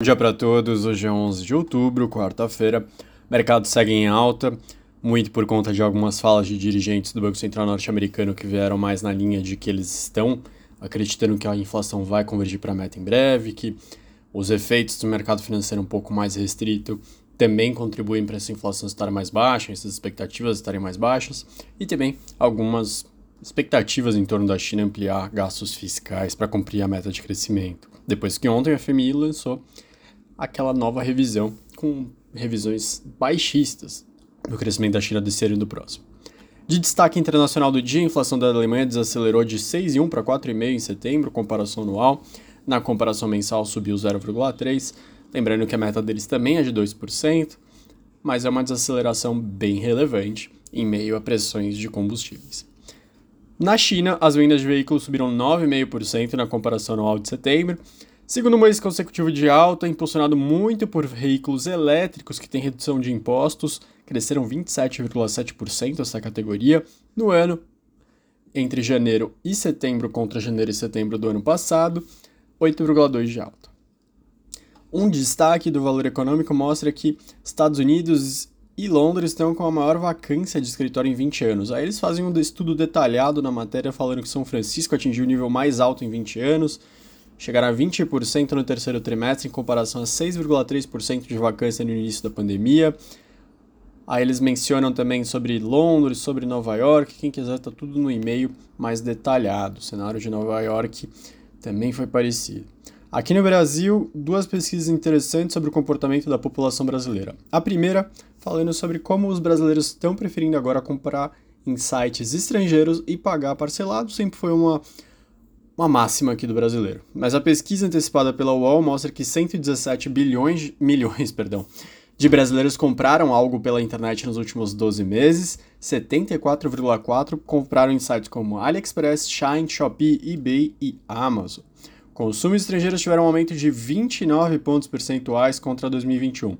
Bom dia para todos, hoje é 11 de outubro, quarta-feira. Mercado segue em alta, muito por conta de algumas falas de dirigentes do Banco Central norte-americano que vieram mais na linha de que eles estão acreditando que a inflação vai convergir para a meta em breve, que os efeitos do mercado financeiro um pouco mais restrito também contribuem para essa inflação estar mais baixa, essas expectativas estarem mais baixas, e também algumas expectativas em torno da China ampliar gastos fiscais para cumprir a meta de crescimento. Depois que ontem a FMI lançou aquela nova revisão com revisões baixistas do crescimento da China desse ano e do próximo. De destaque internacional do dia, a inflação da Alemanha desacelerou de 6,1 para 4,5 em setembro, comparação anual. Na comparação mensal subiu 0,3, lembrando que a meta deles também é de 2%, mas é uma desaceleração bem relevante em meio a pressões de combustíveis. Na China, as vendas de veículos subiram 9,5% na comparação anual de setembro, Segundo mês consecutivo de alta, impulsionado muito por veículos elétricos que têm redução de impostos, cresceram 27,7% essa categoria no ano entre janeiro e setembro contra janeiro e setembro do ano passado, 8,2% de alta. Um destaque do valor econômico mostra que Estados Unidos e Londres estão com a maior vacância de escritório em 20 anos. Aí eles fazem um estudo detalhado na matéria falando que São Francisco atingiu o nível mais alto em 20 anos, chegaram a 20% no terceiro trimestre, em comparação a 6,3% de vacância no início da pandemia. Aí eles mencionam também sobre Londres, sobre Nova York. Quem quiser, tá tudo no e-mail mais detalhado. O cenário de Nova York também foi parecido. Aqui no Brasil, duas pesquisas interessantes sobre o comportamento da população brasileira. A primeira, falando sobre como os brasileiros estão preferindo agora comprar em sites estrangeiros e pagar parcelado. Sempre foi uma uma máxima aqui do brasileiro. Mas a pesquisa antecipada pela UOL mostra que 117 bilhões, milhões, perdão, de brasileiros compraram algo pela internet nos últimos 12 meses, 74,4 compraram em sites como AliExpress, Shine, Shopee, eBay e Amazon. Consumos estrangeiros tiveram um aumento de 29 pontos percentuais contra 2021.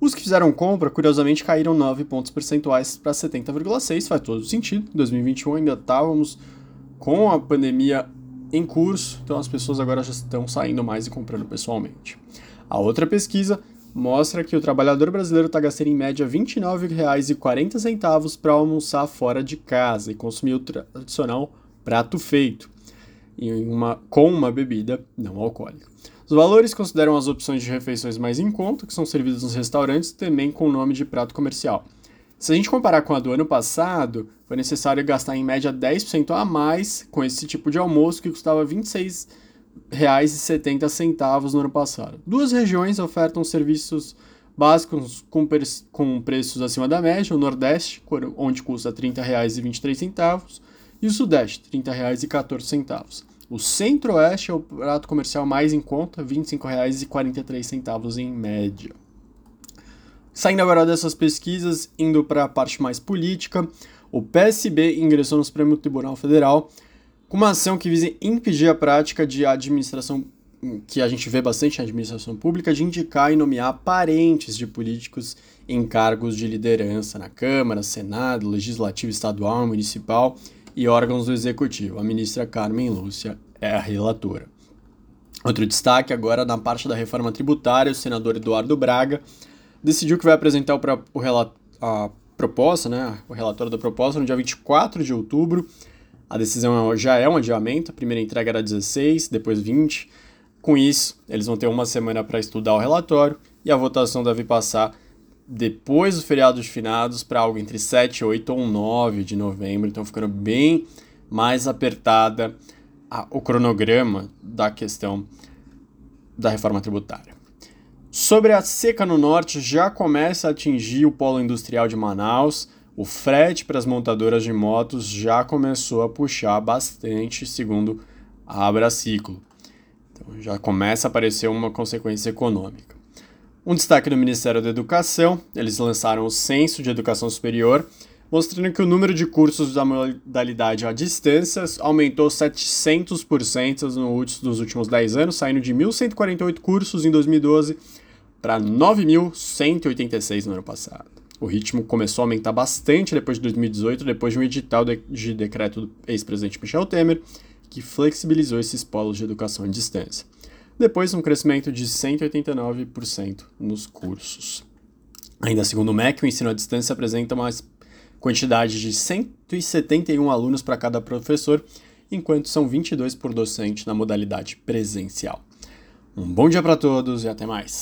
Os que fizeram compra, curiosamente, caíram 9 pontos percentuais para 70,6, faz todo sentido. Em 2021 ainda estávamos com a pandemia em curso, então as pessoas agora já estão saindo mais e comprando pessoalmente. A outra pesquisa mostra que o trabalhador brasileiro está gastando em média R$ 29,40 para almoçar fora de casa e consumir o tradicional prato feito, uma, com uma bebida não alcoólica. Os valores consideram as opções de refeições mais em conta, que são servidas nos restaurantes, também com o nome de prato comercial. Se a gente comparar com a do ano passado, foi necessário gastar em média 10% a mais com esse tipo de almoço que custava R$ 26,70 no ano passado. Duas regiões ofertam serviços básicos com, com preços acima da média, o Nordeste, onde custa R$ 30,23, e o Sudeste, R$ 30,14. O Centro-Oeste é o prato comercial mais em conta, R$ 25,43 em média. Saindo agora dessas pesquisas, indo para a parte mais política, o PSB ingressou no Supremo Tribunal Federal com uma ação que visa impedir a prática de administração, que a gente vê bastante na administração pública, de indicar e nomear parentes de políticos em cargos de liderança na Câmara, Senado, Legislativo Estadual, Municipal e órgãos do Executivo. A ministra Carmen Lúcia é a relatora. Outro destaque agora na parte da reforma tributária, o senador Eduardo Braga decidiu que vai apresentar o, o a proposta, né, o relatório da proposta no dia 24 de outubro. A decisão já é um adiamento, a primeira entrega era 16, depois 20. Com isso, eles vão ter uma semana para estudar o relatório e a votação deve passar depois do feriado de finados para algo entre 7, 8 ou 9 de novembro, então ficando bem mais apertada a, o cronograma da questão da reforma tributária. Sobre a seca no norte, já começa a atingir o polo industrial de Manaus. O frete para as montadoras de motos já começou a puxar bastante, segundo a Abraciclo. Então já começa a aparecer uma consequência econômica. Um destaque do Ministério da Educação: eles lançaram o Censo de Educação Superior, mostrando que o número de cursos da modalidade à distância aumentou 700% nos últimos 10 anos, saindo de 1.148 cursos em 2012 para 9.186 no ano passado. O ritmo começou a aumentar bastante depois de 2018, depois de um edital de decreto do ex-presidente Michel Temer, que flexibilizou esses polos de educação à distância. depois um crescimento de 189% nos cursos. Ainda segundo o MEC, o ensino à distância apresenta uma quantidade de 171 alunos para cada professor, enquanto são 22 por docente na modalidade presencial. Um bom dia para todos e até mais!